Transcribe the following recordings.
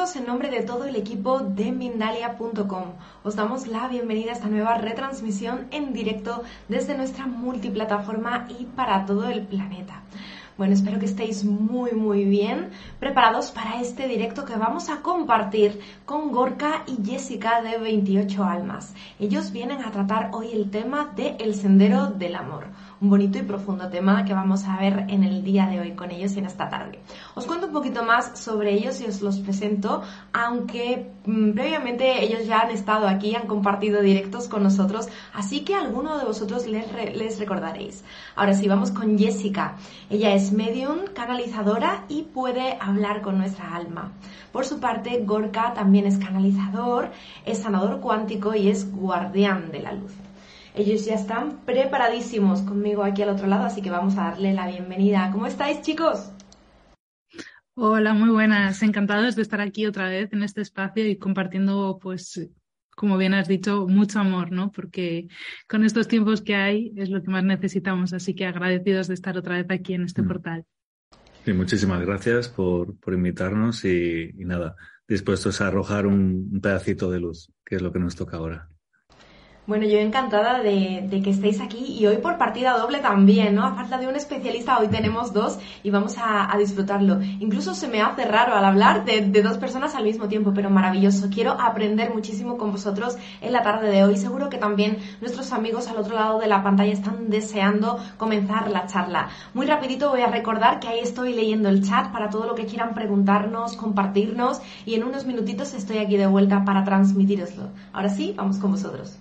En nombre de todo el equipo de Mindalia.com. Os damos la bienvenida a esta nueva retransmisión en directo desde nuestra multiplataforma y para todo el planeta. Bueno, espero que estéis muy muy bien preparados para este directo que vamos a compartir con Gorka y Jessica de 28 Almas. Ellos vienen a tratar hoy el tema de El Sendero del Amor un bonito y profundo tema que vamos a ver en el día de hoy con ellos en esta tarde. Os cuento un poquito más sobre ellos y os los presento, aunque mm, previamente ellos ya han estado aquí, han compartido directos con nosotros, así que alguno de vosotros les, les recordaréis. Ahora sí, vamos con Jessica. Ella es medium, canalizadora y puede hablar con nuestra alma. Por su parte, Gorka también es canalizador, es sanador cuántico y es guardián de la luz. Ellos ya están preparadísimos conmigo aquí al otro lado, así que vamos a darle la bienvenida. ¿Cómo estáis, chicos? Hola, muy buenas. Encantados de estar aquí otra vez en este espacio y compartiendo, pues, como bien has dicho, mucho amor, ¿no? Porque con estos tiempos que hay es lo que más necesitamos. Así que agradecidos de estar otra vez aquí en este mm. portal. Sí, muchísimas gracias por, por invitarnos y, nada, dispuestos a arrojar un pedacito de luz, que es lo que nos toca ahora. Bueno, yo encantada de, que estéis aquí y hoy por partida doble también, ¿no? A falta de un especialista, hoy tenemos dos y vamos a, disfrutarlo. Incluso se me hace raro al hablar de, dos personas al mismo tiempo, pero maravilloso. Quiero aprender muchísimo con vosotros en la tarde de hoy. Seguro que también nuestros amigos al otro lado de la pantalla están deseando comenzar la charla. Muy rapidito voy a recordar que ahí estoy leyendo el chat para todo lo que quieran preguntarnos, compartirnos y en unos minutitos estoy aquí de vuelta para transmitiroslo. Ahora sí, vamos con vosotros.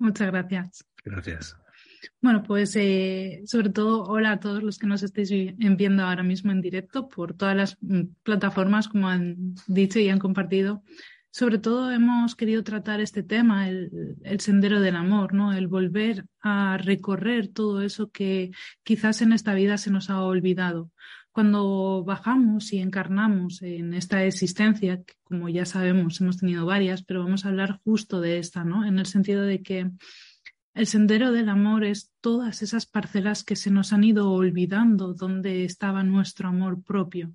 Muchas gracias. Gracias. Bueno, pues eh, sobre todo hola a todos los que nos estéis viendo ahora mismo en directo por todas las mm, plataformas, como han dicho y han compartido. Sobre todo hemos querido tratar este tema, el, el, sendero del amor, ¿no? El volver a recorrer todo eso que quizás en esta vida se nos ha olvidado cuando bajamos y encarnamos en esta existencia, que como ya sabemos hemos tenido varias, pero vamos a hablar justo de esta, ¿no? En el sentido de que el sendero del amor es todas esas parcelas que se nos han ido olvidando donde estaba nuestro amor propio.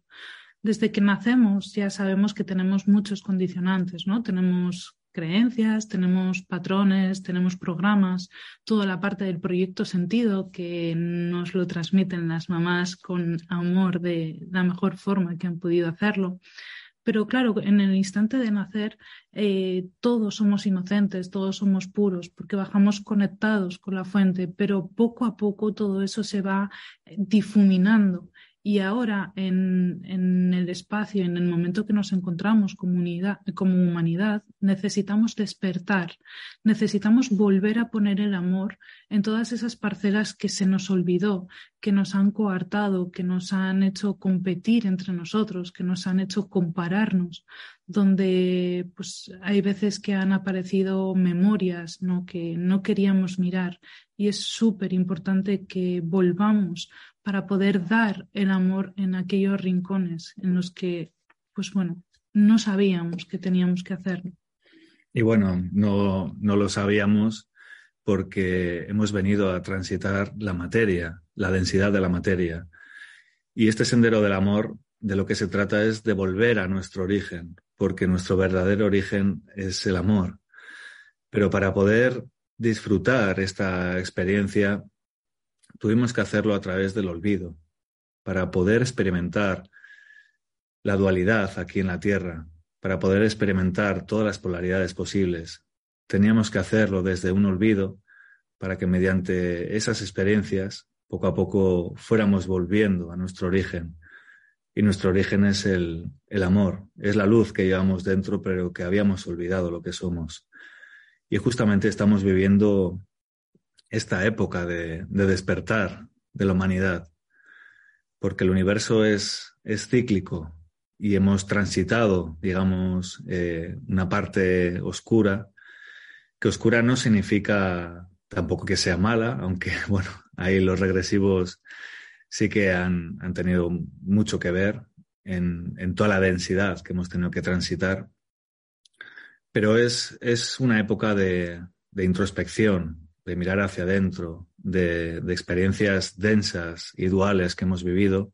Desde que nacemos ya sabemos que tenemos muchos condicionantes, ¿no? Tenemos creencias, tenemos patrones, tenemos programas, toda la parte del proyecto sentido que nos lo transmiten las mamás con amor de la mejor forma que han podido hacerlo. Pero claro, en el instante de nacer, eh, todos somos inocentes, todos somos puros, porque bajamos conectados con la fuente, pero poco a poco todo eso se va difuminando y ahora, en, el espacio, en el momento que nos encontramos como humanidad, necesitamos despertar, necesitamos volver a poner el amor en todas esas parcelas que se nos olvidó, que nos han coartado, que nos han hecho competir entre nosotros, que nos han hecho compararnos, donde pues hay veces que han aparecido memorias ¿no? que no queríamos mirar y es súper importante que volvamos para poder dar el amor en aquellos rincones en los que, pues bueno, no sabíamos que teníamos que hacerlo. Y bueno, no, no lo sabíamos porque hemos venido a transitar la materia, la densidad de la materia. Y este sendero del amor, de lo que se trata es de volver a nuestro origen, porque nuestro verdadero origen es el amor. Pero para poder disfrutar esta experiencia tuvimos que hacerlo a través del olvido, para poder experimentar la dualidad aquí en la Tierra, para poder experimentar todas las polaridades posibles. Teníamos que hacerlo desde un olvido para que mediante esas experiencias poco a poco fuéramos volviendo a nuestro origen. Y nuestro origen es el, el amor, es la luz que llevamos dentro, pero que habíamos olvidado lo que somos. Y justamente estamos viviendo esta época de, de despertar de la humanidad, porque el universo es, cíclico y hemos transitado, digamos, eh, una parte oscura, que oscura no significa tampoco que sea mala, aunque, bueno, ahí los regresivos sí que han, tenido mucho que ver en, en, toda la densidad que hemos tenido que transitar. Pero es, es una época de, de introspección, de mirar hacia adentro, de, experiencias densas y duales que hemos vivido,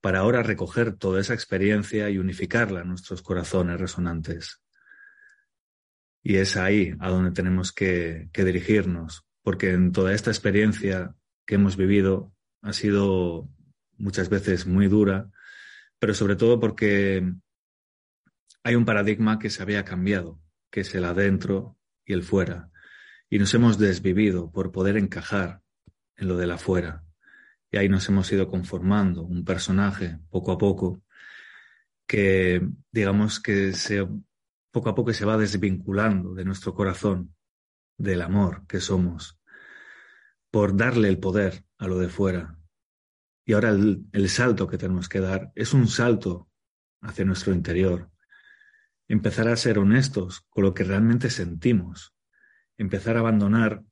para ahora recoger toda esa experiencia y unificarla en nuestros corazones resonantes. Y es ahí a donde tenemos que, que dirigirnos, porque en toda esta experiencia que hemos vivido ha sido muchas veces muy dura, pero sobre todo porque hay un paradigma que se había cambiado, que es el adentro y el fuera, y nos hemos desvivido por poder encajar en lo del afuera. Y ahí nos hemos ido conformando un personaje poco a poco que, digamos, que se, poco a poco se va desvinculando de nuestro corazón, del amor que somos, por darle el poder a lo de fuera. Y ahora el, el salto que tenemos que dar es un salto hacia nuestro interior. Empezar a ser honestos con lo que realmente sentimos. Empezar a abandonar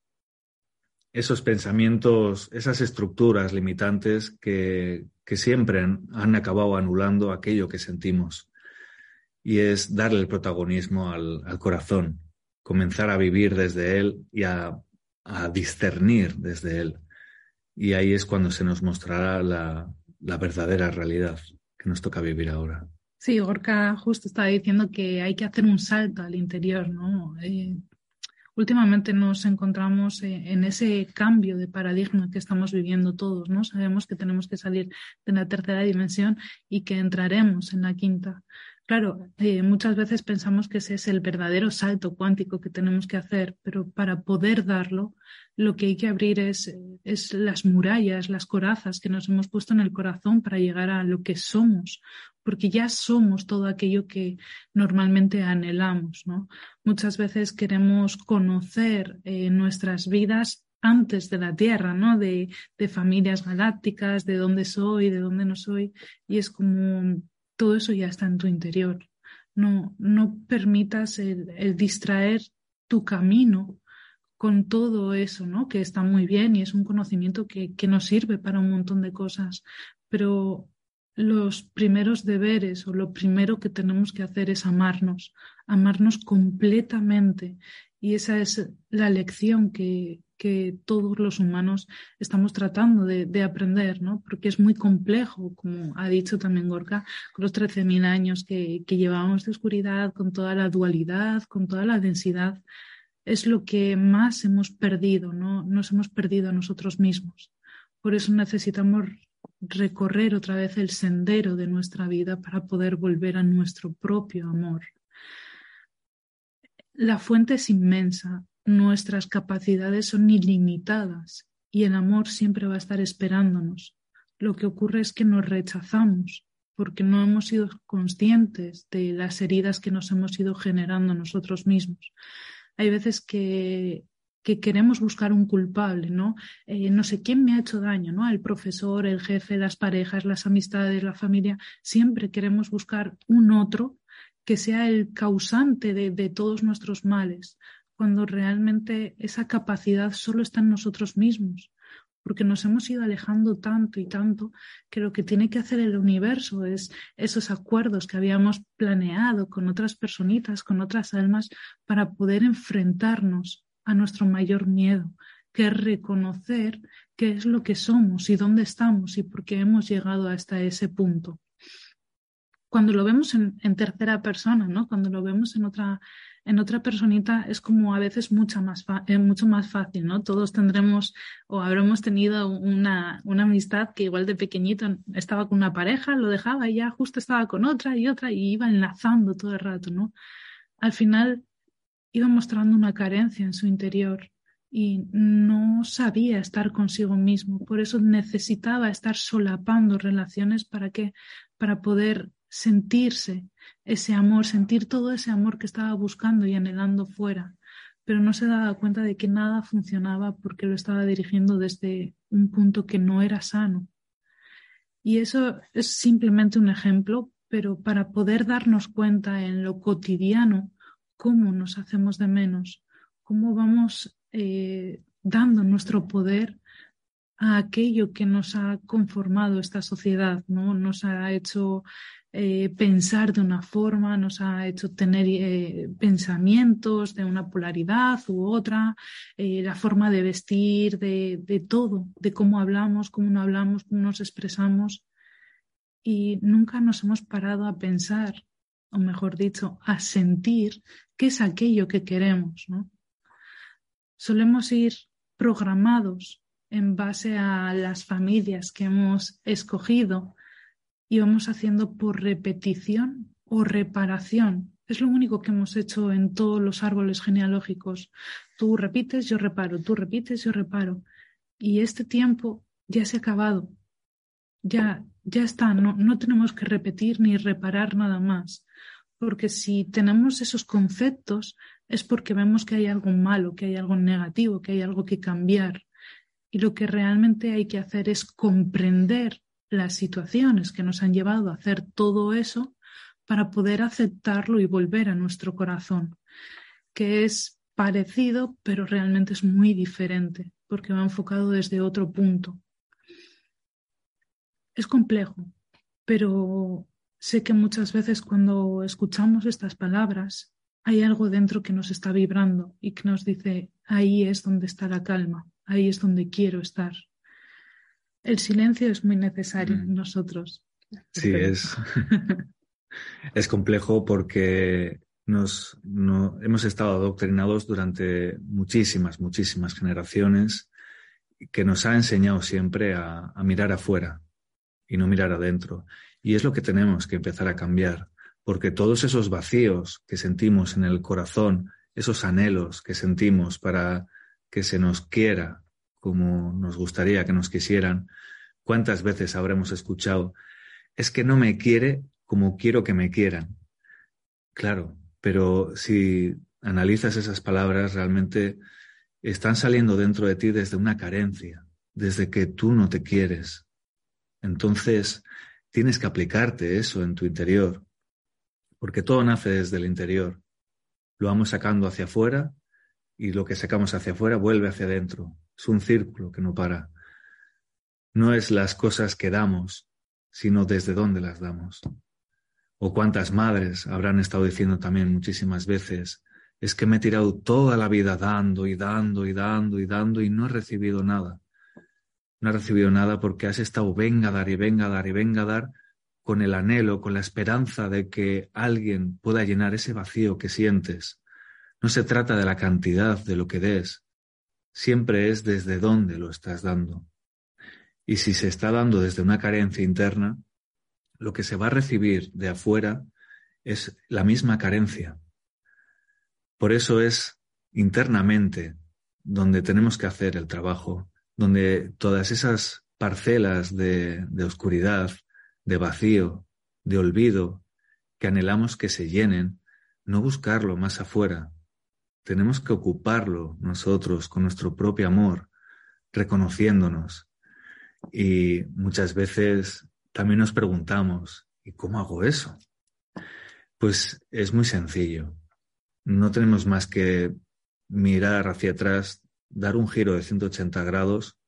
esos pensamientos, esas estructuras limitantes que, que siempre han, acabado anulando aquello que sentimos. Y es darle el protagonismo al, al corazón, comenzar a vivir desde él y a, a, discernir desde él. Y ahí es cuando se nos mostrará la, la verdadera realidad que nos toca vivir ahora. Sí, Gorka justo estaba diciendo que hay que hacer un salto al interior, ¿no? Eh, últimamente nos encontramos en ese cambio de paradigma que estamos viviendo todos, ¿no? Sabemos que tenemos que salir de la tercera dimensión y que entraremos en la quinta. Claro, eh, muchas veces pensamos que ese es el verdadero salto cuántico que tenemos que hacer, pero para poder darlo, lo que hay que abrir es, es las murallas, las corazas que nos hemos puesto en el corazón para llegar a lo que somos, porque ya somos todo aquello que normalmente anhelamos, ¿no? Muchas veces queremos conocer eh, nuestras vidas antes de la Tierra, ¿no? De, familias galácticas, de dónde soy, de dónde no soy, y es como todo eso ya está en tu interior. No, no permitas el, el distraer tu camino con todo eso, ¿no? Que está muy bien y es un conocimiento que, que nos sirve para un montón de cosas, pero los primeros deberes o lo primero que tenemos que hacer es amarnos, amarnos completamente. Y esa es la lección que, que todos los humanos estamos tratando de, de, aprender, ¿no? Porque es muy complejo, como ha dicho también Gorka, con los 13.000 años que, que llevamos de oscuridad, con toda la dualidad, con toda la densidad. Es lo que más hemos perdido, ¿no? Nos hemos perdido a nosotros mismos. Por eso necesitamos recorrer otra vez el sendero de nuestra vida para poder volver a nuestro propio amor. La fuente es inmensa, nuestras capacidades son ilimitadas y el amor siempre va a estar esperándonos. Lo que ocurre es que nos rechazamos porque no hemos sido conscientes de las heridas que nos hemos ido generando nosotros mismos. Hay veces que que queremos buscar un culpable, ¿no? Eh, no sé quién me ha hecho daño, ¿no? El profesor, el jefe, las parejas, las amistades, la familia. Siempre queremos buscar un otro que sea el causante de, de todos nuestros males, cuando realmente esa capacidad solo está en nosotros mismos porque nos hemos ido alejando tanto y tanto que lo que tiene que hacer el universo es esos acuerdos que habíamos planeado con otras personitas, con otras almas, para poder enfrentarnos a nuestro mayor miedo, que es reconocer qué es lo que somos y dónde estamos y por qué hemos llegado hasta ese punto. Cuando lo vemos en, tercera persona, ¿no? Cuando lo vemos en otra, en otra personita es como a veces mucho más, eh, mucho más fácil, ¿no? Todos tendremos o habremos tenido una, una amistad que igual de pequeñito estaba con una pareja, lo dejaba y ya justo estaba con otra y otra y iba enlazando todo el rato, ¿no? Al final iba mostrando una carencia en su interior y no sabía estar consigo mismo. Por eso necesitaba estar solapando relaciones para que para poder sentirse ese amor, sentir todo ese amor que estaba buscando y anhelando fuera, pero no se daba cuenta de que nada funcionaba porque lo estaba dirigiendo desde un punto que no era sano. Y eso es simplemente un ejemplo, pero para poder darnos cuenta en lo cotidiano cómo nos hacemos de menos, cómo vamos eh, dando nuestro poder a aquello que nos ha conformado esta sociedad, ¿no? Nos ha hecho eh, pensar de una forma, nos ha hecho tener eh, pensamientos de una polaridad u otra, la forma de vestir, de, de, todo, de cómo hablamos, cómo no hablamos, cómo nos expresamos. Y nunca nos hemos parado a pensar, o mejor dicho, a sentir qué es aquello que queremos, ¿no? Solemos ir programados en base a las familias que hemos escogido y vamos haciendo por repetición o reparación. Es lo único que hemos hecho en todos los árboles genealógicos. Tú repites, yo reparo, tú repites, yo reparo. Y este tiempo ya se ha acabado. Ya, ya está, no, no tenemos que repetir ni reparar nada más. Porque si tenemos esos conceptos es porque vemos que hay algo malo, que hay algo negativo, que hay algo que cambiar. Y lo que realmente hay que hacer es comprender las situaciones que nos han llevado a hacer todo eso para poder aceptarlo y volver a nuestro corazón, que es parecido, pero realmente es muy diferente, porque va enfocado desde otro punto. Es complejo, pero sé que muchas veces cuando escuchamos estas palabras hay algo dentro que nos está vibrando y que nos dice, ahí es donde está la calma, ahí es donde quiero estar. El silencio es muy necesario en mm. nosotros. Sí, es, es complejo porque nos, hemos estado adoctrinados durante muchísimas, muchísimas generaciones que nos ha enseñado siempre a, a mirar afuera y no mirar adentro. Y es lo que tenemos que empezar a cambiar, porque todos esos vacíos que sentimos en el corazón, esos anhelos que sentimos para que se nos quiera, como nos gustaría que nos quisieran, ¿cuántas veces habremos escuchado? Es que no me quiere como quiero que me quieran. Claro, pero si analizas esas palabras, realmente están saliendo dentro de ti desde una carencia, desde que tú no te quieres. Entonces, tienes que aplicarte eso en tu interior, porque todo nace desde el interior. Lo vamos sacando hacia afuera y lo que sacamos hacia afuera vuelve hacia adentro. Es un círculo que no para. No es las cosas que damos, sino desde dónde las damos. O cuántas madres habrán estado diciendo también muchísimas veces, es que me he tirado toda la vida dando y dando y dando y dando y no he recibido nada. No he recibido nada porque has estado venga a dar y venga a dar y venga a dar con el anhelo, con la esperanza de que alguien pueda llenar ese vacío que sientes. No se trata de la cantidad de lo que des, siempre es desde dónde lo estás dando. Y si se está dando desde una carencia interna, lo que se va a recibir de afuera es la misma carencia. Por eso es internamente donde tenemos que hacer el trabajo, donde todas esas parcelas de, de oscuridad, de vacío, de olvido, que anhelamos que se llenen, no buscarlo más afuera, tenemos que ocuparlo nosotros con nuestro propio amor, reconociéndonos. Y muchas veces también nos preguntamos, ¿y cómo hago eso? Pues es muy sencillo. No tenemos más que mirar hacia atrás, dar un giro de 180 grados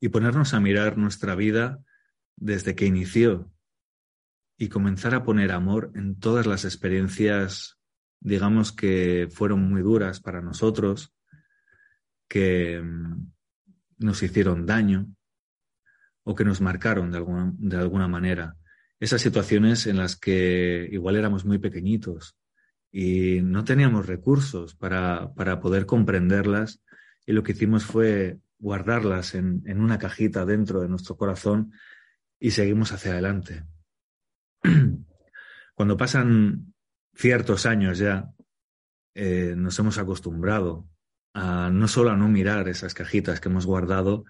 y ponernos a mirar nuestra vida desde que inició y comenzar a poner amor en todas las experiencias digamos que fueron muy duras para nosotros, que mm, nos hicieron daño o que nos marcaron de alguna, de alguna manera. Esas situaciones en las que igual éramos muy pequeñitos y no teníamos recursos para, para poder comprenderlas y lo que hicimos fue guardarlas en, en una cajita dentro de nuestro corazón y seguimos hacia adelante. Cuando pasan ciertos años ya eh, nos hemos acostumbrado a no solo a no mirar esas cajitas que hemos guardado,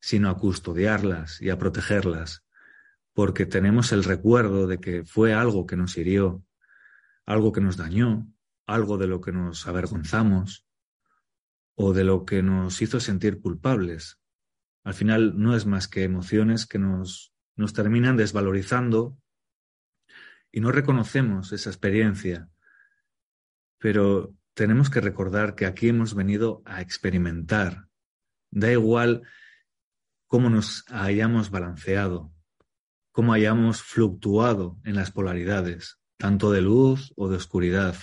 sino a custodiarlas y a protegerlas, porque tenemos el recuerdo de que fue algo que nos hirió, algo que nos dañó, algo de lo que nos avergonzamos o de lo que nos hizo sentir culpables. Al final no es más que emociones que nos, nos terminan desvalorizando y no reconocemos esa experiencia. Pero tenemos que recordar que aquí hemos venido a experimentar. Da igual cómo nos hayamos balanceado, cómo hayamos fluctuado en las polaridades, tanto de luz o de oscuridad.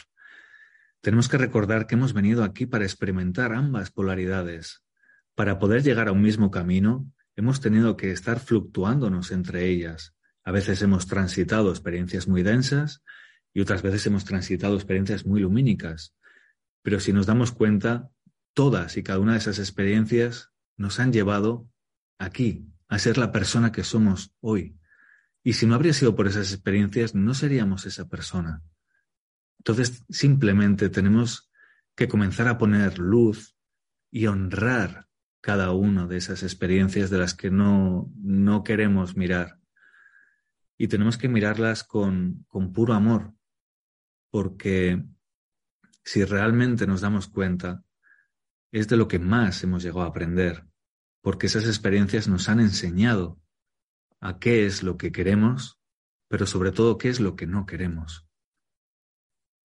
Tenemos que recordar que hemos venido aquí para experimentar ambas polaridades. Para poder llegar a un mismo camino, hemos tenido que estar fluctuándonos entre ellas, a veces hemos transitado experiencias muy densas y otras veces hemos transitado experiencias muy lumínicas. Pero si nos damos cuenta, todas y cada una de esas experiencias nos han llevado aquí, a ser la persona que somos hoy. Y si no habría sido por esas experiencias, no seríamos esa persona. Entonces, simplemente tenemos que comenzar a poner luz y honrar cada una de esas experiencias de las que no, no queremos mirar y tenemos que mirarlas con, con puro amor, porque si realmente nos damos cuenta, es de lo que más hemos llegado a aprender, porque esas experiencias nos han enseñado a qué es lo que queremos, pero sobre todo qué es lo que no queremos.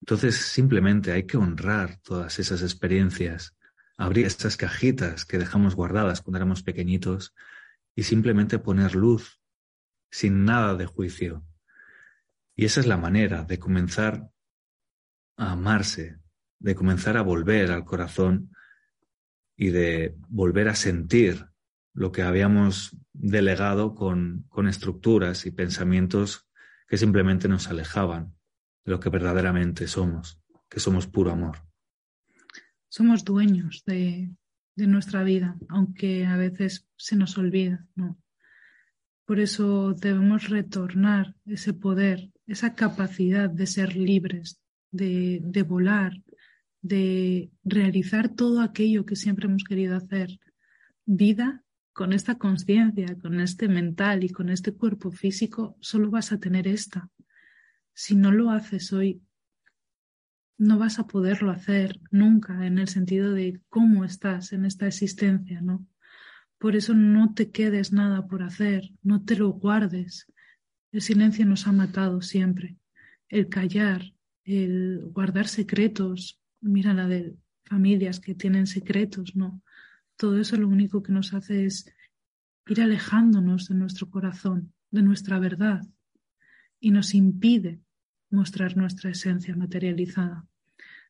Entonces simplemente hay que honrar todas esas experiencias, abrir estas cajitas que dejamos guardadas cuando éramos pequeñitos y simplemente poner luz sin nada de juicio. Y esa es la manera de comenzar a amarse, de comenzar a volver al corazón y de volver a sentir lo que habíamos delegado con, con estructuras y pensamientos que simplemente nos alejaban de lo que verdaderamente somos, que somos puro amor. Somos dueños de, nuestra vida, aunque a veces se nos olvida, ¿no? Por eso debemos retornar ese poder, esa capacidad de ser libres, de volar, de realizar todo aquello que siempre hemos querido hacer. Vida con esta conciencia, con este mental y con este cuerpo físico, solo vas a tener esta. Si no lo haces hoy, no vas a poderlo hacer nunca en el sentido de cómo estás en esta existencia, ¿no? Por eso no te quedes nada por hacer, no te lo guardes. El silencio nos ha matado siempre. El callar, el guardar secretos, mira la de familias que tienen secretos, ¿no? Todo eso lo único que nos hace es ir alejándonos de nuestro corazón, de nuestra verdad, y nos impide mostrar nuestra esencia materializada.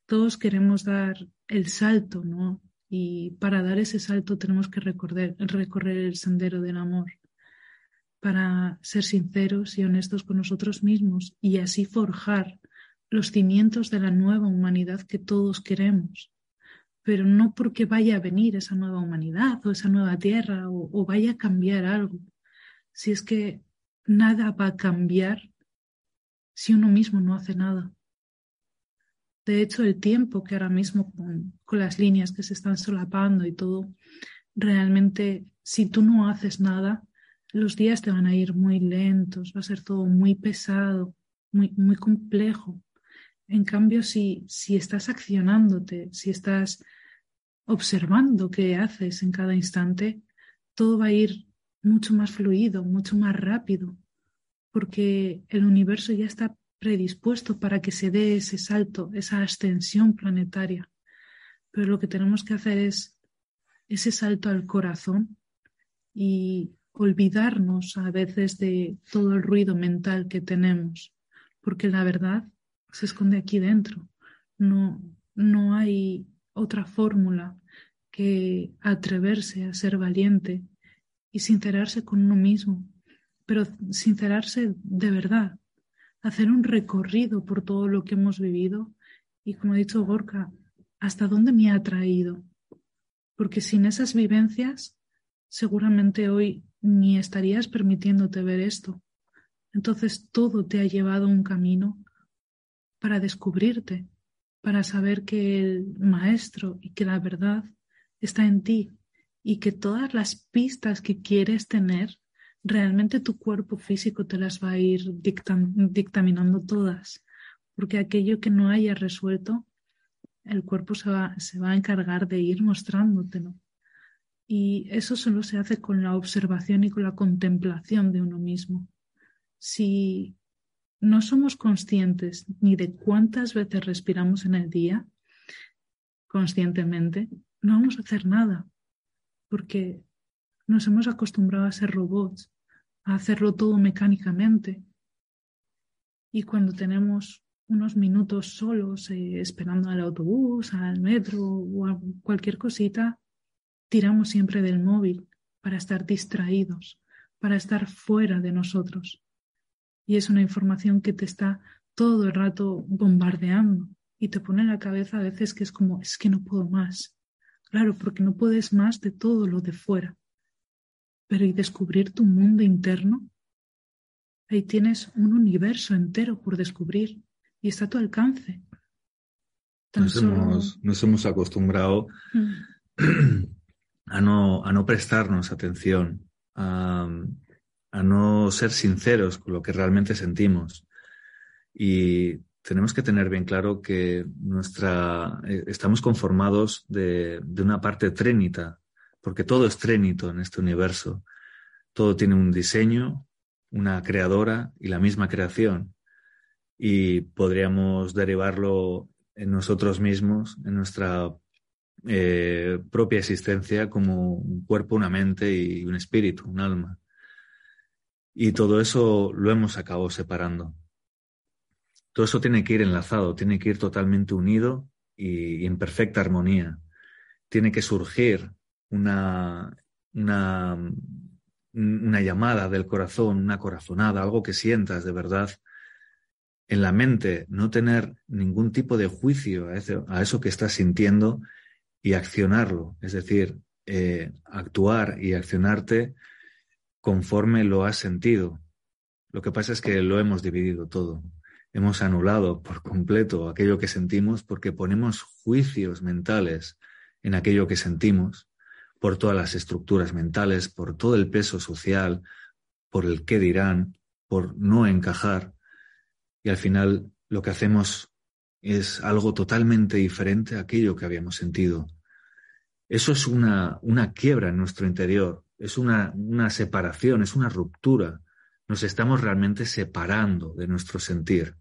Todos queremos dar el salto, ¿no? Y para dar ese salto tenemos que recorrer, recorrer el sendero del amor, para ser sinceros y honestos con nosotros mismos y así forjar los cimientos de la nueva humanidad que todos queremos. Pero no porque vaya a venir esa nueva humanidad o esa nueva tierra o, vaya a cambiar algo. Si es que nada va a cambiar si uno mismo no hace nada. De hecho, el tiempo que ahora mismo con, las líneas que se están solapando y todo, realmente si tú no haces nada, los días te van a ir muy lentos, va a ser todo muy pesado, muy, muy complejo. En cambio, si, si estás accionándote, si estás observando qué haces en cada instante, todo va a ir mucho más fluido, mucho más rápido, porque el universo ya está predispuesto para que se dé ese salto, esa ascensión planetaria. Pero lo que tenemos que hacer es ese salto al corazón y olvidarnos a veces de todo el ruido mental que tenemos, porque la verdad se esconde aquí dentro. No, no hay otra fórmula que atreverse a ser valiente y sincerarse con uno mismo, pero sincerarse de verdad, hacer un recorrido por todo lo que hemos vivido y, como ha dicho Gorka, hasta dónde me ha traído. Porque sin esas vivencias, seguramente hoy ni estarías permitiéndote ver esto. Entonces todo te ha llevado un camino para descubrirte, para saber que el maestro y que la verdad está en ti y que todas las pistas que quieres tener realmente tu cuerpo físico te las va a ir dictaminando todas, porque aquello que no haya resuelto, el cuerpo se va, se va a encargar de ir mostrándotelo. Y eso solo se hace con la observación y con la contemplación de uno mismo. Si no somos conscientes ni de cuántas veces respiramos en el día, conscientemente, no vamos a hacer nada, porque nos hemos acostumbrado a ser robots, a hacerlo todo mecánicamente. Y cuando tenemos unos minutos solos eh, esperando al autobús, al metro o a cualquier cosita, tiramos siempre del móvil para estar distraídos, para estar fuera de nosotros. Y es una información que te está todo el rato bombardeando y te pone en la cabeza a veces que es como, es que no puedo más. Claro, porque no puedes más de todo lo de fuera. Pero y descubrir tu mundo interno, ahí tienes un universo entero por descubrir y está a tu alcance. Nos, hemos, acostumbrado mm. a, no, a no prestarnos atención, a, a no ser sinceros con lo que realmente sentimos. Y tenemos que tener bien claro que nuestra, eh, estamos conformados de, de, una parte trénita, porque todo es trénito en este universo. Todo tiene un diseño, una creadora y la misma creación. Y podríamos derivarlo en nosotros mismos, en nuestra eh, propia existencia como un cuerpo, una mente y un espíritu, un alma. Y todo eso lo hemos acabado separando. Todo eso tiene que ir enlazado, tiene que ir totalmente unido y, en perfecta armonía. Tiene que surgir una, una, llamada del corazón, una corazonada, algo que sientas de verdad en la mente, no tener ningún tipo de juicio a eso, que estás sintiendo y accionarlo, es decir, eh, actuar y accionarte conforme lo has sentido. Lo que pasa es que lo hemos dividido todo hemos anulado por completo aquello que sentimos porque ponemos juicios mentales en aquello que sentimos, por todas las estructuras mentales, por todo el peso social, por el qué dirán, por no encajar. Y al final lo que hacemos es algo totalmente diferente a aquello que habíamos sentido. Eso es una, una quiebra en nuestro interior, es una, una separación, es una ruptura. Nos estamos realmente separando de nuestro sentir.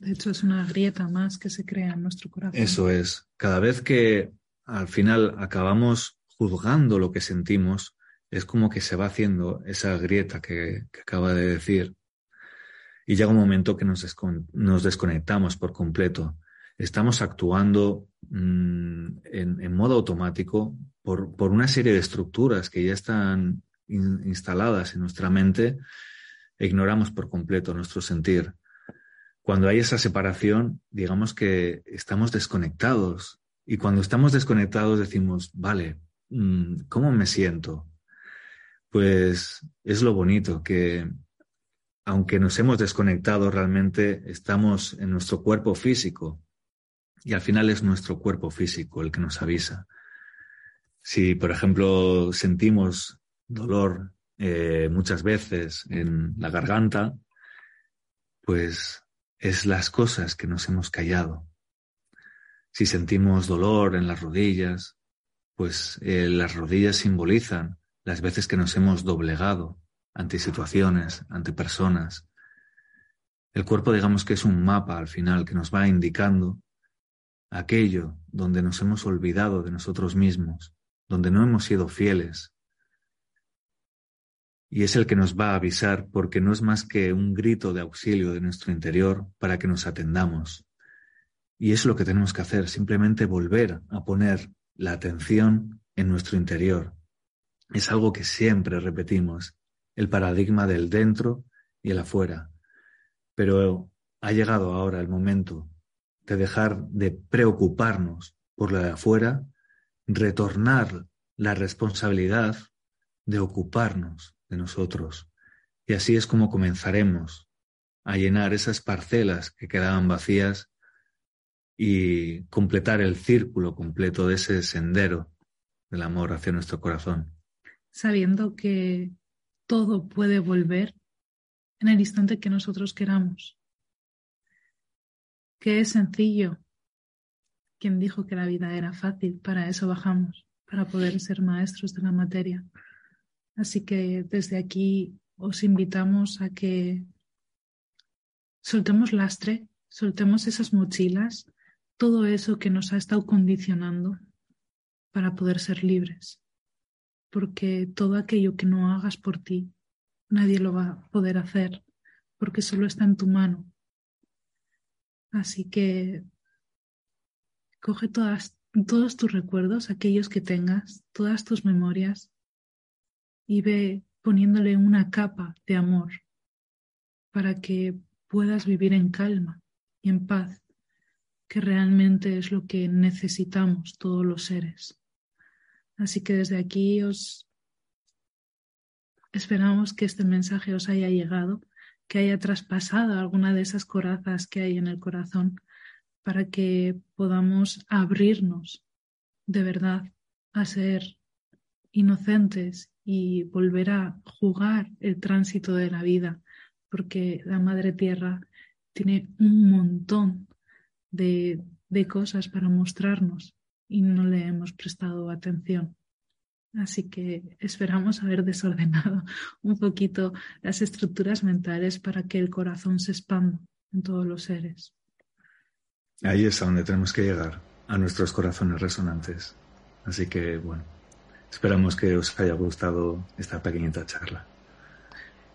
De hecho, es una grieta más que se crea en nuestro corazón. Eso es. Cada vez que al final acabamos juzgando lo que sentimos, es como que se va haciendo esa grieta que, acaba de decir. Y llega un momento que nos, desconectamos por completo. Estamos actuando mm, en, modo automático por, por, una serie de estructuras que ya están instaladas en nuestra mente ignoramos por completo nuestro sentir cuando hay esa separación, digamos que estamos desconectados. Y cuando estamos desconectados decimos, vale, mm, ¿cómo me siento? Pues es lo bonito, que aunque nos hemos desconectado, realmente estamos en nuestro cuerpo físico. Y al final es nuestro cuerpo físico el que nos avisa. Si, por ejemplo, sentimos dolor eh, muchas veces en la garganta, pues es las cosas que nos hemos callado. Si sentimos dolor en las rodillas, pues eh, las rodillas simbolizan las veces que nos hemos doblegado ante situaciones, ante personas. El cuerpo digamos que es un mapa al final que nos va indicando aquello donde nos hemos olvidado de nosotros mismos, donde no hemos sido fieles, y es el que nos va a avisar porque no es más que un grito de auxilio de nuestro interior para que nos atendamos. Y es lo que tenemos que hacer, simplemente volver a poner la atención en nuestro interior. Es algo que siempre repetimos, el paradigma del dentro y el afuera. Pero ha llegado ahora el momento de dejar de preocuparnos por lo de afuera, retornar la responsabilidad de ocuparnos de nosotros. Y así es como comenzaremos a llenar esas parcelas que quedaban vacías y completar el círculo completo de ese sendero del amor hacia nuestro corazón. Sabiendo que todo puede volver en el instante que nosotros queramos. Que es sencillo. Quien dijo que la vida era fácil, para eso bajamos, para poder ser maestros de la materia. Así que desde aquí os invitamos a que soltemos lastre, soltemos esas mochilas, todo eso que nos ha estado condicionando para poder ser libres. Porque todo aquello que no hagas por ti, nadie lo va a poder hacer, porque solo está en tu mano. Así que coge todas, todos tus recuerdos, aquellos que tengas, todas tus memorias, y ve poniéndole una capa de amor para que puedas vivir en calma y en paz, que realmente es lo que necesitamos todos los seres. Así que desde aquí os esperamos que este mensaje os haya llegado, que haya traspasado alguna de esas corazas que hay en el corazón, para que podamos abrirnos de verdad a ser inocentes y volver a jugar el tránsito de la vida, porque la Madre Tierra tiene un montón de, de cosas para mostrarnos y no le hemos prestado atención. Así que esperamos haber desordenado un poquito las estructuras mentales para que el corazón se expanda en todos los seres. Ahí es a donde tenemos que llegar, a nuestros corazones resonantes. Así que, bueno, Esperamos que os haya gustado esta pequeñita charla.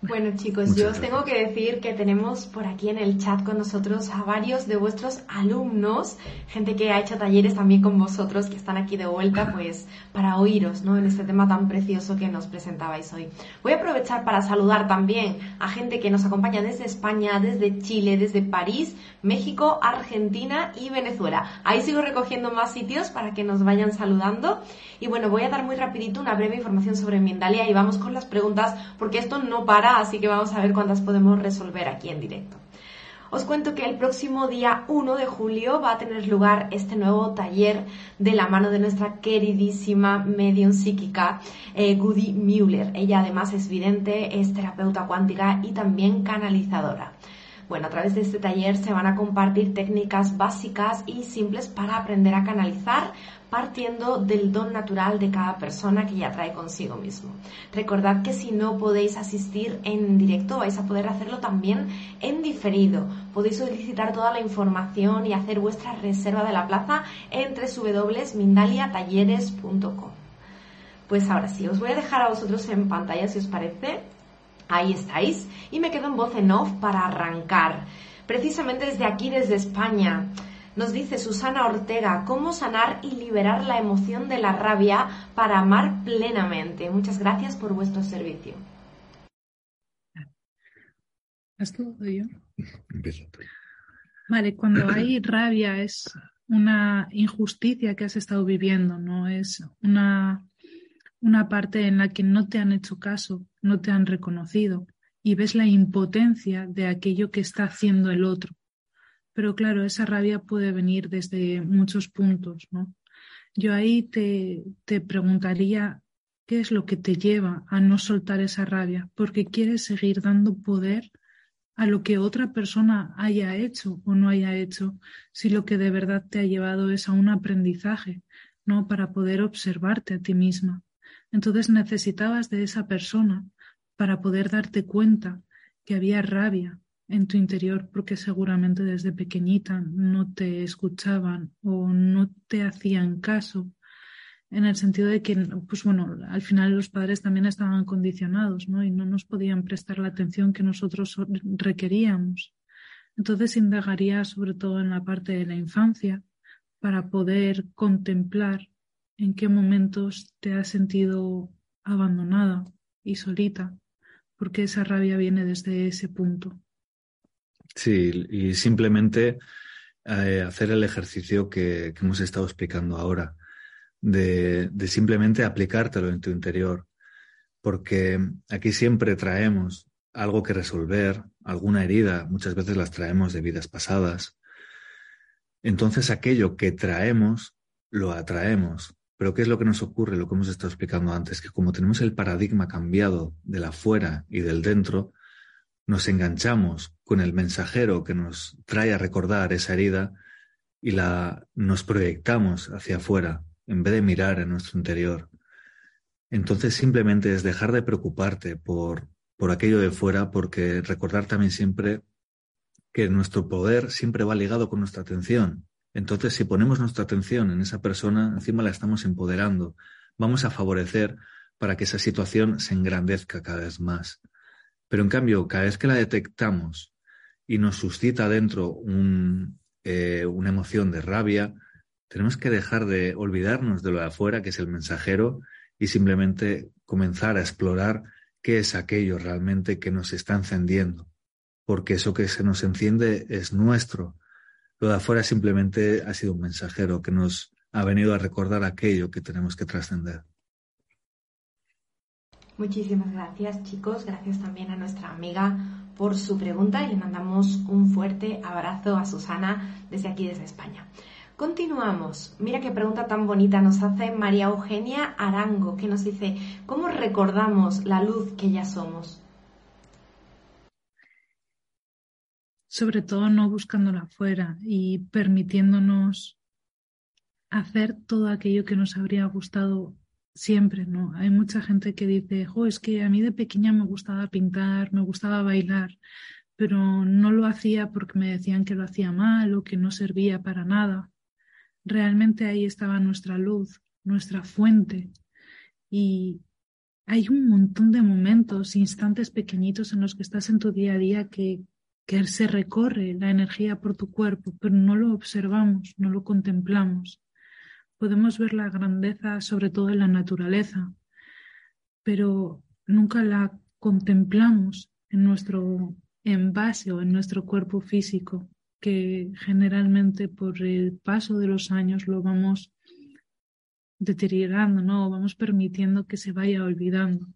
Bueno chicos, yo os tengo que decir que tenemos por aquí en el chat con nosotros a varios de vuestros alumnos, gente que ha hecho talleres también con vosotros, que están aquí de vuelta, pues para oíros, ¿no? En este tema tan precioso que nos presentabais hoy. Voy a aprovechar para saludar también a gente que nos acompaña desde España, desde Chile, desde París, México, Argentina y Venezuela. Ahí sigo recogiendo más sitios para que nos vayan saludando. Y bueno, voy a dar muy rapidito una breve información sobre Mindalia y vamos con las preguntas porque esto no para así que vamos a ver cuántas podemos resolver aquí en directo. Os cuento que el próximo día 1 de julio va a tener lugar este nuevo taller de la mano de nuestra queridísima medium psíquica eh, Goody Mueller. Ella además es vidente, es terapeuta cuántica y también canalizadora. Bueno, a través de este taller se van a compartir técnicas básicas y simples para aprender a canalizar, partiendo del don natural de cada persona que ya trae consigo mismo. Recordad que si no podéis asistir en directo, vais a poder hacerlo también en diferido. Podéis solicitar toda la información y hacer vuestra reserva de la plaza en www.mindaliatalleres.com. Pues ahora sí, os voy a dejar a vosotros en pantalla si os parece. Ahí estáis. Y me quedo en voz en off para arrancar. Precisamente desde aquí, desde España. Nos dice Susana Ortega, ¿cómo sanar y liberar la emoción de la rabia para amar plenamente? Muchas gracias por vuestro servicio. ¿Esto yo? Vale, cuando hay rabia es una injusticia que has estado viviendo, no es una, una parte en la que no te han hecho caso, no te han reconocido y ves la impotencia de aquello que está haciendo el otro. Pero claro, esa rabia puede venir desde muchos puntos, ¿no? Yo ahí te, te preguntaría qué es lo que te lleva a no soltar esa rabia, porque quieres seguir dando poder a lo que otra persona haya hecho o no haya hecho, si lo que de verdad te ha llevado es a un aprendizaje, ¿no? Para poder observarte a ti misma. Entonces necesitabas de esa persona para poder darte cuenta que había rabia, en tu interior porque seguramente desde pequeñita no te escuchaban o no te hacían caso en el sentido de que, pues bueno, al final los padres también estaban condicionados, ¿no? Y no nos podían prestar la atención que nosotros requeríamos. Entonces indagaría sobre todo en la parte de la infancia para poder contemplar en qué momentos te has sentido abandonada y solita, porque esa rabia viene desde ese punto. Sí, y simplemente eh, hacer el ejercicio que, hemos estado explicando ahora, de, de, simplemente aplicártelo en tu interior, porque aquí siempre traemos algo que resolver, alguna herida, muchas veces las traemos de vidas pasadas. Entonces aquello que traemos, lo atraemos. Pero ¿qué es lo que nos ocurre? Lo que hemos estado explicando antes, que como tenemos el paradigma cambiado de la fuera y del dentro, nos enganchamos con el mensajero que nos trae a recordar esa herida y la nos proyectamos hacia afuera en vez de mirar en nuestro interior. Entonces simplemente es dejar de preocuparte por, por aquello de fuera, porque recordar también siempre que nuestro poder siempre va ligado con nuestra atención. Entonces, si ponemos nuestra atención en esa persona, encima la estamos empoderando, vamos a favorecer para que esa situación se engrandezca cada vez más. Pero en cambio, cada vez que la detectamos y nos suscita dentro eh, una emoción de rabia, tenemos que dejar de olvidarnos de lo de afuera, que es el mensajero, y simplemente comenzar a explorar qué es aquello realmente que nos está encendiendo, porque eso que se nos enciende es nuestro. Lo de afuera simplemente ha sido un mensajero que nos ha venido a recordar aquello que tenemos que trascender. Muchísimas gracias chicos, gracias también a nuestra amiga por su pregunta y le mandamos un fuerte abrazo a Susana desde aquí, desde España. Continuamos. Mira qué pregunta tan bonita nos hace María Eugenia Arango, que nos dice, ¿cómo recordamos la luz que ya somos? Sobre todo no buscándola afuera y permitiéndonos hacer todo aquello que nos habría gustado siempre, ¿no? Hay mucha gente que dice, jo, es que a mí de pequeña me gustaba pintar, me gustaba bailar, pero no lo hacía porque me decían que lo hacía mal o que no servía para nada realmente ahí estaba nuestra luz, nuestra fuente. Y hay un montón de momentos, instantes pequeñitos en los que estás en tu día a día que, que se recorre la energía por tu cuerpo, pero no lo observamos, no lo contemplamos. Podemos ver la grandeza sobre todo en la naturaleza, pero nunca la contemplamos en nuestro envase o en nuestro cuerpo físico que generalmente por el paso de los años lo vamos deteriorando, ¿no? Vamos permitiendo que se vaya olvidando.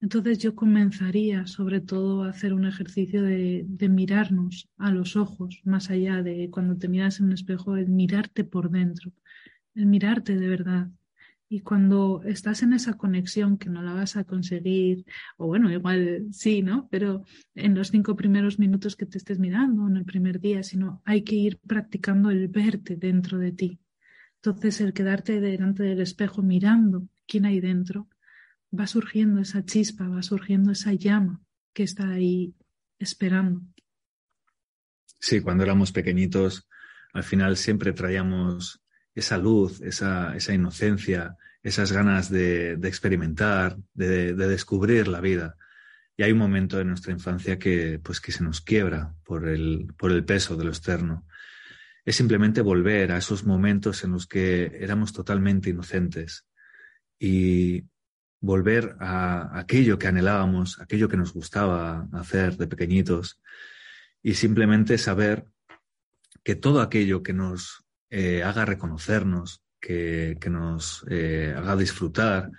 Entonces yo comenzaría sobre todo a hacer un ejercicio de, de, mirarnos a los ojos, más allá de cuando te miras en un espejo, el mirarte por dentro, el mirarte de verdad, y cuando estás en esa conexión que no la vas a conseguir, o bueno, igual sí, ¿no? Pero en los cinco primeros minutos que te estés mirando, en el primer día, sino hay que ir practicando el verte dentro de ti. Entonces, el quedarte delante del espejo mirando quién hay dentro, va surgiendo esa chispa, va surgiendo esa llama que está ahí esperando. Sí, cuando éramos pequeñitos, al final siempre traíamos esa luz, esa, esa inocencia, esas ganas de, experimentar, de, descubrir la vida. Y hay un momento en nuestra infancia que, pues, que se nos quiebra por el, por el peso de lo externo. Es simplemente volver a esos momentos en los que éramos totalmente inocentes y volver a aquello que anhelábamos, aquello que nos gustaba hacer de pequeñitos y simplemente saber que todo aquello que nos eh, haga reconocernos, que, nos eh, haga disfrutar.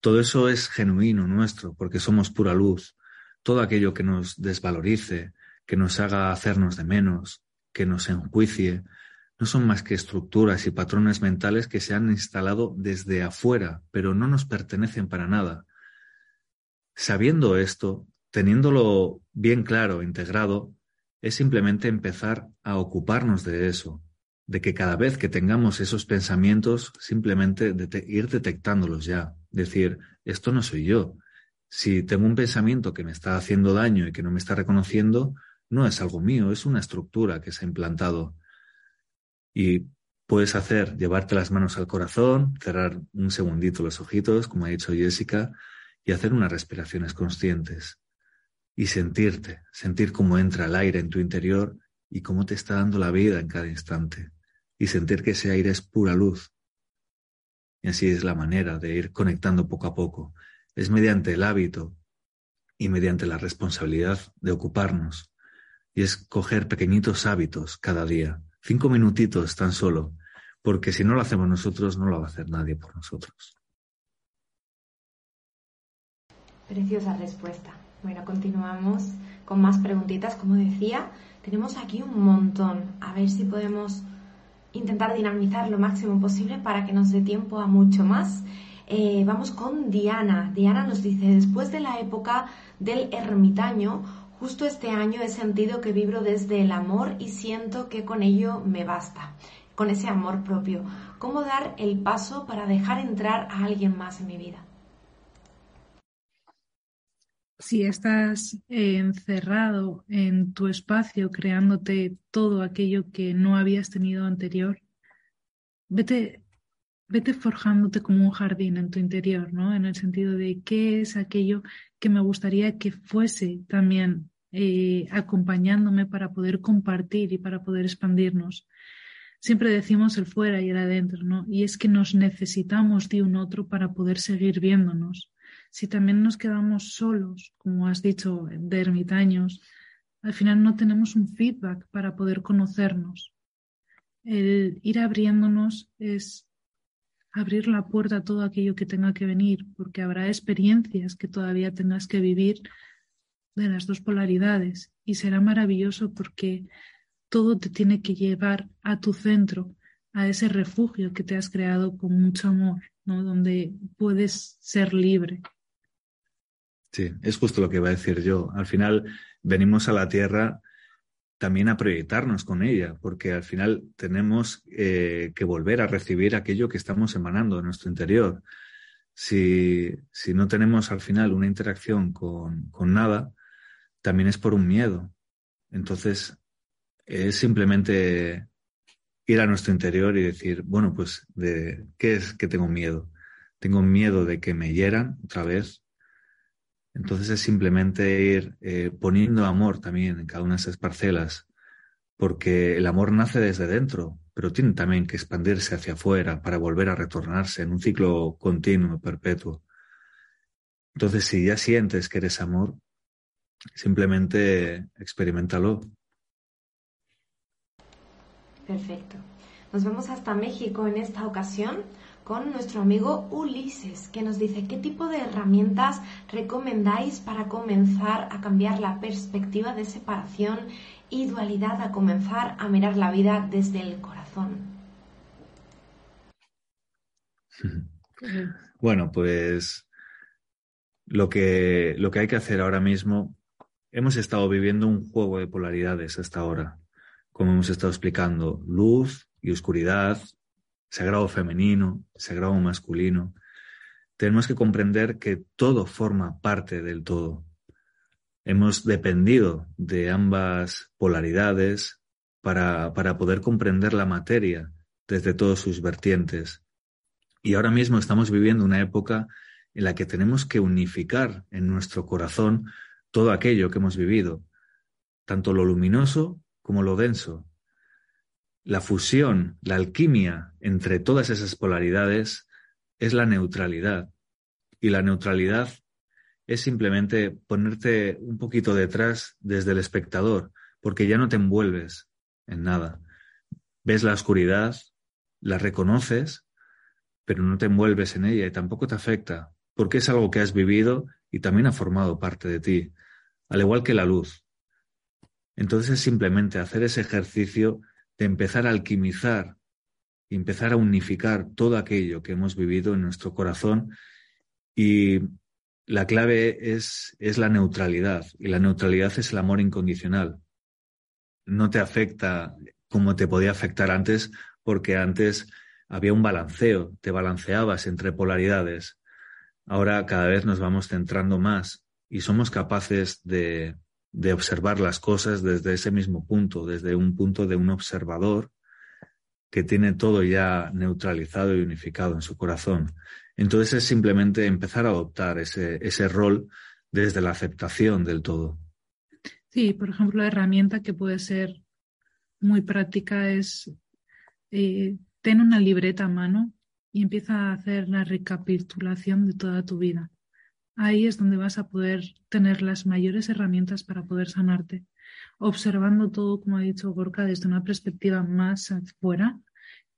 Todo eso es genuino nuestro, porque somos pura luz. Todo aquello que nos desvalorice, que nos haga hacernos de menos, que nos enjuicie, no son más que estructuras y patrones mentales que se han instalado desde afuera, pero no nos pertenecen para nada. Sabiendo esto, teniéndolo bien claro, integrado, es simplemente empezar a ocuparnos de eso, de que cada vez que tengamos esos pensamientos, simplemente ir detectándolos ya. Decir, esto no soy yo. Si tengo un pensamiento que me está haciendo daño y que no me está reconociendo, no es algo mío, es una estructura que se ha implantado. Y puedes hacer, llevarte las manos al corazón, cerrar un segundito los ojitos, como ha dicho Jessica, y hacer unas respiraciones conscientes. Y sentirte, sentir cómo entra el aire en tu interior y cómo te está dando la vida en cada instante y sentir que ese aire es pura luz. Y así es la manera de ir conectando poco a poco. Es mediante el hábito y mediante la responsabilidad de ocuparnos. Y es coger pequeñitos hábitos cada día, cinco minutitos tan solo, porque si no lo hacemos nosotros, no lo va a hacer nadie por nosotros. Preciosa respuesta. Bueno, continuamos con más preguntitas. Como decía, tenemos aquí un montón. A ver si podemos intentar dinamizar lo máximo posible para que nos dé tiempo a mucho más. Eh, vamos con Diana. Diana nos dice, después de la época del ermitaño, justo este año he sentido que vibro desde el amor y siento que con ello me basta, con ese amor propio. ¿Cómo dar el paso para dejar entrar a alguien más en mi vida? Si estás encerrado en tu espacio creándote todo aquello que no habías tenido anterior, vete, vete forjándote como un jardín en tu interior, ¿no? En el sentido de qué es aquello que me gustaría que fuese también eh, acompañándome para poder compartir y para poder expandirnos. Siempre decimos el fuera y el adentro, ¿no? Y es que nos necesitamos de un otro para poder seguir viéndonos si también nos quedamos solos, como has dicho, de ermitaños, al final no tenemos un feedback para poder conocernos. El ir abriéndonos es abrir la puerta a todo aquello que tenga que venir, porque habrá experiencias que todavía tengas que vivir de las dos polaridades y será maravilloso porque todo te tiene que llevar a tu centro, a ese refugio que te has creado con mucho amor, ¿no? donde puedes ser libre. Sí, es justo lo que iba a decir yo. Al final venimos a la Tierra también a proyectarnos con ella, porque al final tenemos eh, que volver a recibir aquello que estamos emanando en nuestro interior. Si, si no tenemos al final una interacción con, con, nada, también es por un miedo. Entonces, es simplemente ir a nuestro interior y decir, bueno, pues, de, ¿qué es que tengo miedo? Tengo miedo de que me hieran otra vez, entonces es simplemente ir eh, poniendo amor también en cada una de esas parcelas, porque el amor nace desde dentro, pero tiene también que expandirse hacia afuera para volver a retornarse en un ciclo continuo, perpetuo. Entonces, si ya sientes que eres amor, simplemente experimentalo. Perfecto. Nos vemos hasta México en esta ocasión con nuestro amigo Ulises, que nos dice qué tipo de herramientas recomendáis para comenzar a cambiar la perspectiva de separación y dualidad, a comenzar a mirar la vida desde el corazón. Bueno, pues lo que, lo que hay que hacer ahora mismo, hemos estado viviendo un juego de polaridades hasta ahora, como hemos estado explicando, luz y oscuridad, sagrado femenino, sagrado masculino. Tenemos que comprender que todo forma parte del todo. Hemos dependido de ambas polaridades para, para poder comprender la materia desde todos sus vertientes. Y ahora mismo estamos viviendo una época en la que tenemos que unificar en nuestro corazón todo aquello que hemos vivido, tanto lo luminoso como lo denso, la fusión, la alquimia entre todas esas polaridades es la neutralidad. Y la neutralidad es simplemente ponerte un poquito detrás desde el espectador, porque ya no te envuelves en nada. Ves la oscuridad, la reconoces, pero no te envuelves en ella y tampoco te afecta, porque es algo que has vivido y también ha formado parte de ti, al igual que la luz. Entonces es simplemente hacer ese ejercicio de empezar a alquimizar empezar a unificar todo aquello que hemos vivido en nuestro corazón. Y la clave es, es la neutralidad, y la neutralidad es el amor incondicional. No te afecta como te podía afectar antes, porque antes había un balanceo, te balanceabas entre polaridades. Ahora cada vez nos vamos centrando más y somos capaces de, de observar las cosas desde ese mismo punto, desde un punto de un observador que tiene todo ya neutralizado y unificado en su corazón. Entonces es simplemente empezar a adoptar ese, ese rol desde la aceptación del todo. Sí, por ejemplo, la herramienta que puede ser muy práctica es eh, ten una libreta a mano y empieza a hacer la recapitulación de toda tu vida ahí es donde vas a poder tener las mayores herramientas para poder sanarte, observando todo, como ha dicho Gorka, desde una perspectiva más afuera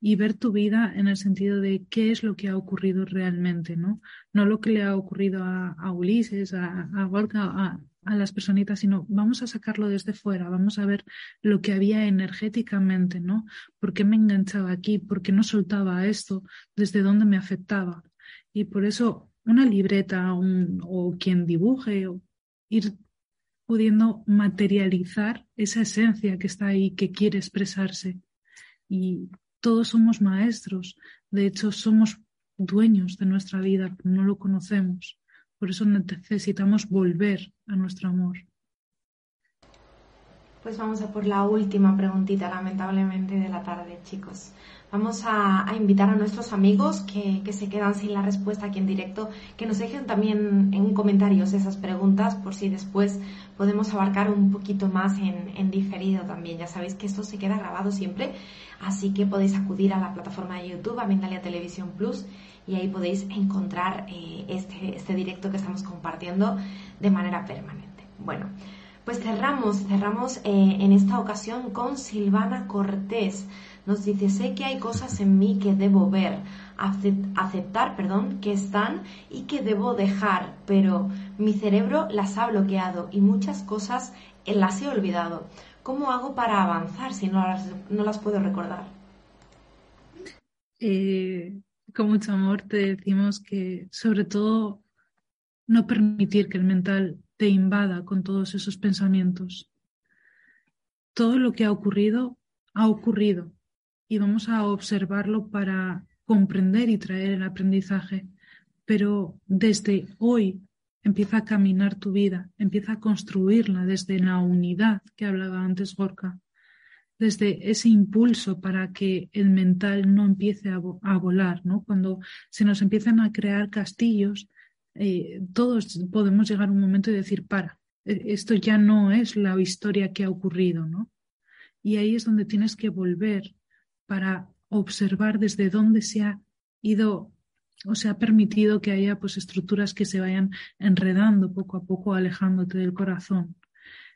y ver tu vida en el sentido de qué es lo que ha ocurrido realmente, ¿no? No lo que le ha ocurrido a, Ulises, a, Gorka, a las personitas, sino vamos a sacarlo desde fuera, vamos a ver lo que había energéticamente, ¿no? ¿Por qué me enganchaba aquí? ¿Por qué no soltaba esto? ¿Desde dónde me afectaba? Y por eso una libreta o quien dibuje, o ir pudiendo materializar esa esencia que está ahí, que quiere expresarse. Y todos somos maestros, de hecho somos dueños de nuestra vida, no lo conocemos. Por eso necesitamos volver a nuestro amor. Pues vamos a por la última preguntita, lamentablemente, de la tarde, chicos. Vamos a, invitar a nuestros amigos que, se quedan sin la respuesta aquí en directo, que nos dejen también en comentarios esas preguntas por si después podemos abarcar un poquito más en, diferido también. Ya sabéis que esto se queda grabado siempre, así que podéis acudir a la plataforma de YouTube, a Mindalia Televisión Plus, y ahí podéis encontrar eh, este, este directo que estamos compartiendo de manera permanente. Bueno, pues cerramos, cerramos eh, en esta ocasión con Silvana Cortés. Nos dice, sé que hay cosas en mí que debo ver, aceptar, perdón, que están y que debo dejar, pero mi cerebro las ha bloqueado y muchas cosas las he olvidado. ¿Cómo hago para avanzar si no las, no las puedo recordar? Eh, con mucho amor te decimos que sobre todo no permitir que el mental te invada con todos esos pensamientos. Todo lo que ha ocurrido ha ocurrido y vamos a observarlo para comprender y traer el aprendizaje. Pero desde hoy empieza a caminar tu vida, empieza a construirla desde la unidad que hablaba antes Gorka desde ese impulso para que el mental no empiece a, volar, ¿no? Cuando se nos empiezan a crear castillos, eh, todos podemos llegar a un momento y decir, para, e, esto ya no es la historia que ha ocurrido, ¿no? Y ahí es donde tienes que volver para observar desde dónde se ha ido o se ha permitido que haya pues estructuras que se vayan enredando poco a poco, alejándote del corazón.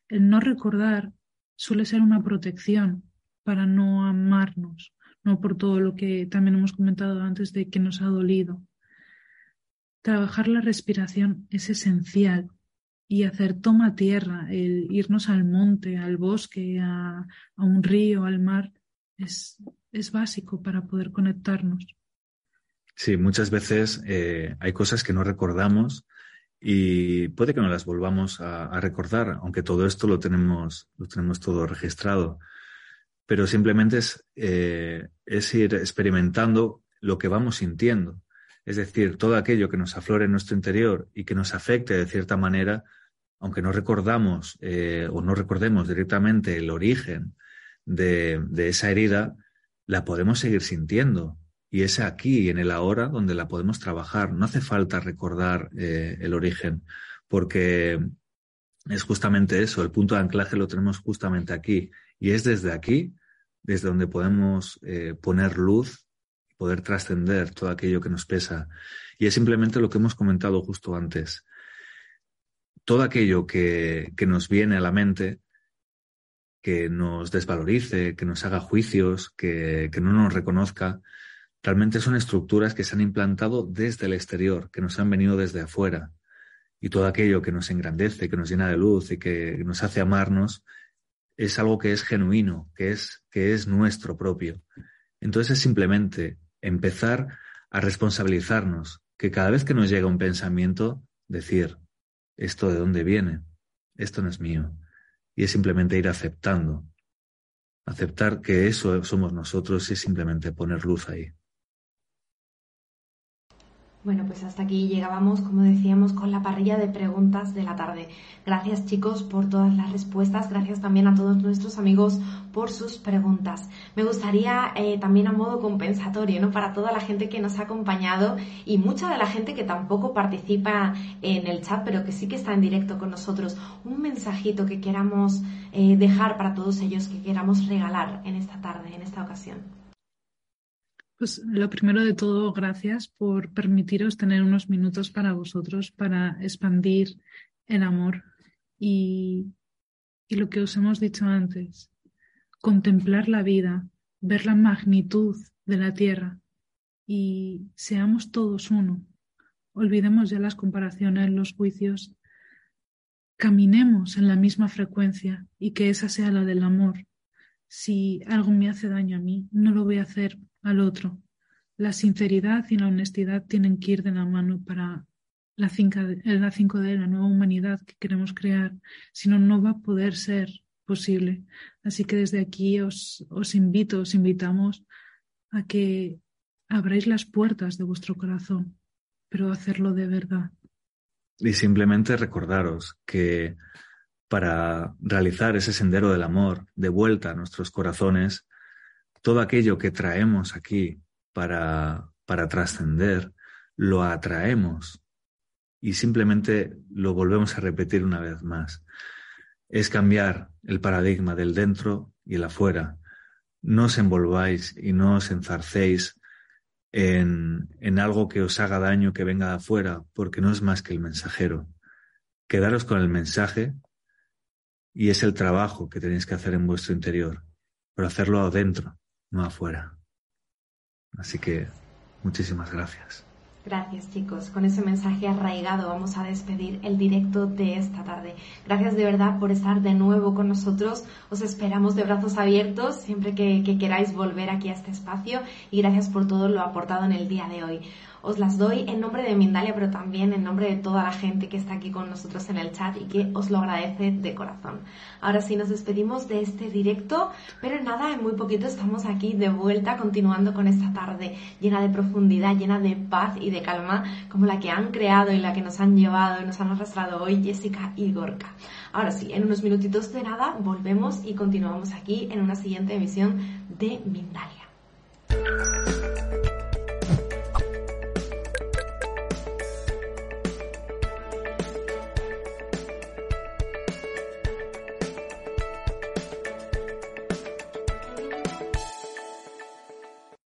El no recordar suele ser una protección para no amarnos, no por todo lo que también hemos comentado antes de que nos ha dolido. Trabajar la respiración es esencial y hacer toma tierra, el irnos al monte, al bosque, a, un río, al mar, es, es, básico para poder conectarnos. Sí, muchas veces eh, hay cosas que no recordamos y puede que no las volvamos a, recordar, aunque todo esto lo tenemos, lo tenemos todo registrado. Pero simplemente es, eh, es ir experimentando lo que vamos sintiendo. Es decir, todo aquello que nos aflore en nuestro interior y que nos afecte de cierta manera, aunque no recordamos eh, o no recordemos directamente el origen de, de esa herida, la podemos seguir sintiendo y es aquí, en el ahora, donde la podemos trabajar. No hace falta recordar eh, el origen, porque es justamente eso, el punto de anclaje lo tenemos justamente aquí. Y es desde aquí, desde donde podemos eh, poner luz, poder trascender todo aquello que nos pesa. Y es simplemente lo que hemos comentado justo antes. Todo aquello que, que nos viene a la mente, que nos desvalorice, que nos haga juicios, que, que no nos reconozca, Realmente son estructuras que se han implantado desde el exterior, que nos han venido desde afuera. Y todo aquello que nos engrandece, que nos llena de luz y que nos hace amarnos, es algo que es genuino, que es, que es nuestro propio. Entonces es simplemente empezar a responsabilizarnos, que cada vez que nos llega un pensamiento, decir, ¿esto de dónde viene? Esto no es mío. Y es simplemente ir aceptando. Aceptar que eso somos nosotros y simplemente poner luz ahí. Bueno, pues hasta aquí llegábamos, como decíamos, con la parrilla de preguntas de la tarde. Gracias chicos por todas las respuestas, gracias también a todos nuestros amigos por sus preguntas. Me gustaría eh, también a modo compensatorio, ¿no? Para toda la gente que nos ha acompañado y mucha de la gente que tampoco participa en el chat, pero que sí que está en directo con nosotros, un mensajito que queramos eh, dejar para todos ellos, que queramos regalar en esta tarde, en esta ocasión. Pues lo primero de todo, gracias por permitiros tener unos minutos para vosotros, para expandir el amor y, y lo que os hemos dicho antes, contemplar la vida, ver la magnitud de la tierra y seamos todos uno. Olvidemos ya las comparaciones, los juicios. caminemos en la misma frecuencia y que esa sea la del amor. Si algo me hace daño a mí, no lo voy a hacer al otro. La sinceridad y la honestidad tienen que ir de la mano para la 5D, la nueva humanidad que queremos crear, si no, no va a poder ser posible. Así que desde aquí os, os invito, os invitamos a que abráis las puertas de vuestro corazón, pero hacerlo de verdad. Y simplemente recordaros que para realizar ese sendero del amor de vuelta a nuestros corazones, todo aquello que traemos aquí para, para trascender, lo atraemos y simplemente lo volvemos a repetir una vez más. Es cambiar el paradigma del dentro y el afuera. No os envolváis y no os enzarcéis en, en algo que os haga daño que venga de afuera, porque no es más que el mensajero. Quedaros con el mensaje y es el trabajo que tenéis que hacer en vuestro interior, pero hacerlo adentro, no afuera. Así que muchísimas gracias. Gracias chicos, con ese mensaje arraigado vamos a despedir el directo de esta tarde. Gracias de verdad por estar de nuevo con nosotros, os esperamos de brazos abiertos siempre que, que queráis volver aquí a este espacio y gracias por todo lo aportado en el día de hoy os las doy en nombre de Mindalia, pero también en nombre de toda la gente que está aquí con nosotros en el chat y que os lo agradece de corazón. Ahora sí, nos despedimos de este directo, pero nada, en muy poquito estamos aquí de vuelta continuando con esta tarde llena de profundidad, llena de paz y de calma, como la que han creado y la que nos han llevado y nos han arrastrado hoy Jessica y Gorka. Ahora sí, en unos minutitos de nada volvemos y continuamos aquí en una siguiente emisión de Mindalia.